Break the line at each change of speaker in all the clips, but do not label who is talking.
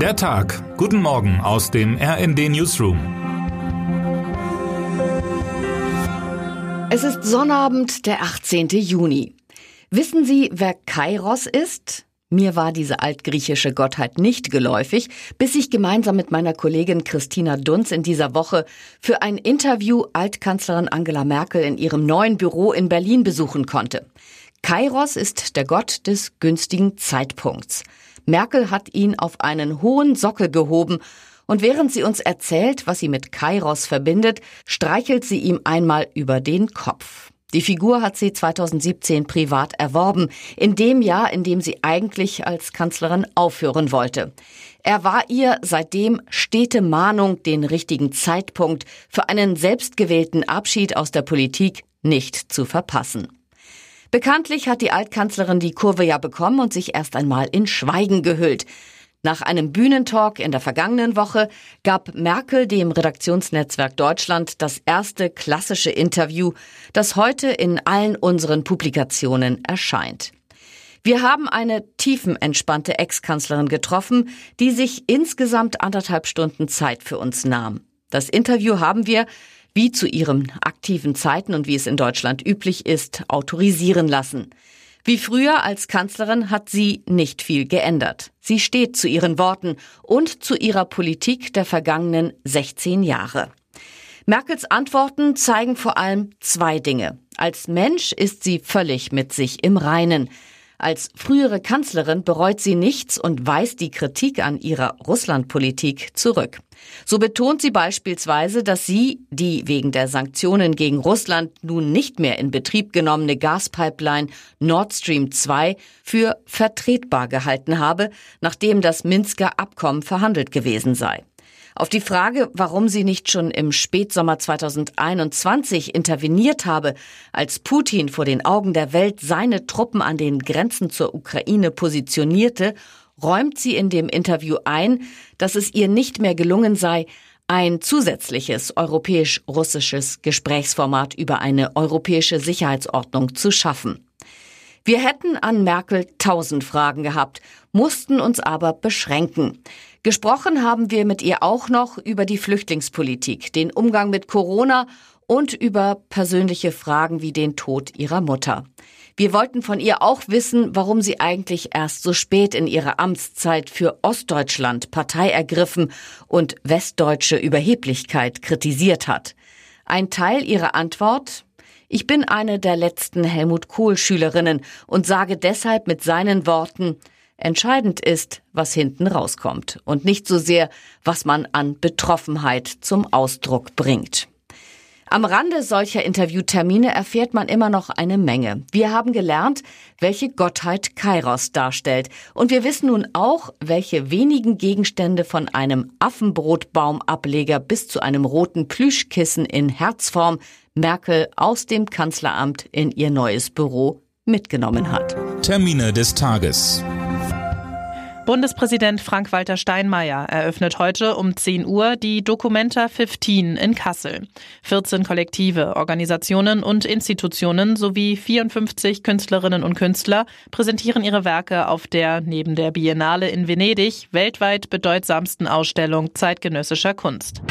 Der Tag. Guten Morgen aus dem RND Newsroom.
Es ist Sonnabend, der 18. Juni. Wissen Sie, wer Kairos ist? Mir war diese altgriechische Gottheit nicht geläufig, bis ich gemeinsam mit meiner Kollegin Christina Dunz in dieser Woche für ein Interview Altkanzlerin Angela Merkel in ihrem neuen Büro in Berlin besuchen konnte. Kairos ist der Gott des günstigen Zeitpunkts. Merkel hat ihn auf einen hohen Sockel gehoben und während sie uns erzählt, was sie mit Kairos verbindet, streichelt sie ihm einmal über den Kopf. Die Figur hat sie 2017 privat erworben, in dem Jahr, in dem sie eigentlich als Kanzlerin aufhören wollte. Er war ihr seitdem stete Mahnung, den richtigen Zeitpunkt für einen selbstgewählten Abschied aus der Politik nicht zu verpassen. Bekanntlich hat die Altkanzlerin die Kurve ja bekommen und sich erst einmal in Schweigen gehüllt. Nach einem Bühnentalk in der vergangenen Woche gab Merkel dem Redaktionsnetzwerk Deutschland das erste klassische Interview, das heute in allen unseren Publikationen erscheint. Wir haben eine tiefenentspannte Ex-Kanzlerin getroffen, die sich insgesamt anderthalb Stunden Zeit für uns nahm. Das Interview haben wir, wie zu ihren aktiven Zeiten und wie es in Deutschland üblich ist, autorisieren lassen. Wie früher als Kanzlerin hat sie nicht viel geändert. Sie steht zu ihren Worten und zu ihrer Politik der vergangenen 16 Jahre. Merkels Antworten zeigen vor allem zwei Dinge. Als Mensch ist sie völlig mit sich im Reinen. Als frühere Kanzlerin bereut sie nichts und weist die Kritik an ihrer Russlandpolitik zurück. So betont sie beispielsweise, dass sie die wegen der Sanktionen gegen Russland nun nicht mehr in Betrieb genommene Gaspipeline Nord Stream 2 für vertretbar gehalten habe, nachdem das Minsker Abkommen verhandelt gewesen sei. Auf die Frage, warum sie nicht schon im Spätsommer 2021 interveniert habe, als Putin vor den Augen der Welt seine Truppen an den Grenzen zur Ukraine positionierte, räumt sie in dem Interview ein, dass es ihr nicht mehr gelungen sei, ein zusätzliches europäisch-russisches Gesprächsformat über eine europäische Sicherheitsordnung zu schaffen. Wir hätten an Merkel tausend Fragen gehabt, mussten uns aber beschränken. Gesprochen haben wir mit ihr auch noch über die Flüchtlingspolitik, den Umgang mit Corona und über persönliche Fragen wie den Tod ihrer Mutter. Wir wollten von ihr auch wissen, warum sie eigentlich erst so spät in ihrer Amtszeit für Ostdeutschland Partei ergriffen und westdeutsche Überheblichkeit kritisiert hat. Ein Teil ihrer Antwort, ich bin eine der letzten Helmut Kohl Schülerinnen und sage deshalb mit seinen Worten, entscheidend ist, was hinten rauskommt und nicht so sehr, was man an Betroffenheit zum Ausdruck bringt. Am Rande solcher Interviewtermine erfährt man immer noch eine Menge. Wir haben gelernt, welche Gottheit Kairos darstellt. Und wir wissen nun auch, welche wenigen Gegenstände von einem Affenbrotbaumableger bis zu einem roten Plüschkissen in Herzform Merkel aus dem Kanzleramt in ihr neues Büro mitgenommen hat.
Termine des Tages.
Bundespräsident Frank-Walter Steinmeier eröffnet heute um 10 Uhr die Documenta 15 in Kassel. 14 Kollektive, Organisationen und Institutionen sowie 54 Künstlerinnen und Künstler präsentieren ihre Werke auf der neben der Biennale in Venedig weltweit bedeutsamsten Ausstellung zeitgenössischer Kunst.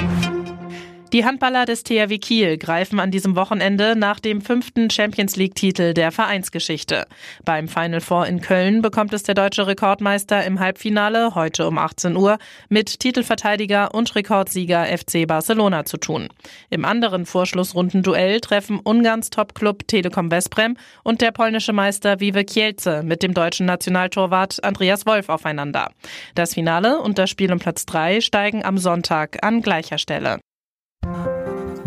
Die Handballer des THW Kiel greifen an diesem Wochenende nach dem fünften Champions League-Titel der Vereinsgeschichte. Beim Final Four in Köln bekommt es der deutsche Rekordmeister im Halbfinale heute um 18 Uhr mit Titelverteidiger und Rekordsieger FC Barcelona zu tun. Im anderen Vorschlussrundenduell treffen Ungarns Topclub Telekom Westbrem und der polnische Meister Vive Kielce mit dem deutschen Nationaltorwart Andreas Wolf aufeinander. Das Finale und das Spiel um Platz 3 steigen am Sonntag an gleicher Stelle.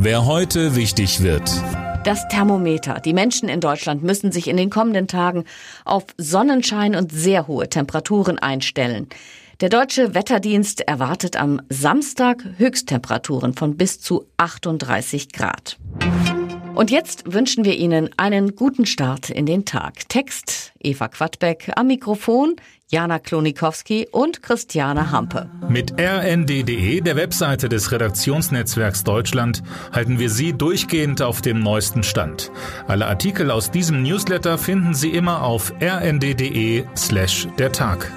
Wer heute wichtig wird.
Das Thermometer. Die Menschen in Deutschland müssen sich in den kommenden Tagen auf Sonnenschein und sehr hohe Temperaturen einstellen. Der deutsche Wetterdienst erwartet am Samstag Höchsttemperaturen von bis zu 38 Grad. Und jetzt wünschen wir Ihnen einen guten Start in den Tag. Text Eva Quadbeck am Mikrofon, Jana Klonikowski und Christiane Hampe.
Mit rnd.de, der Webseite des Redaktionsnetzwerks Deutschland, halten wir Sie durchgehend auf dem neuesten Stand. Alle Artikel aus diesem Newsletter finden Sie immer auf rnd.de slash der Tag.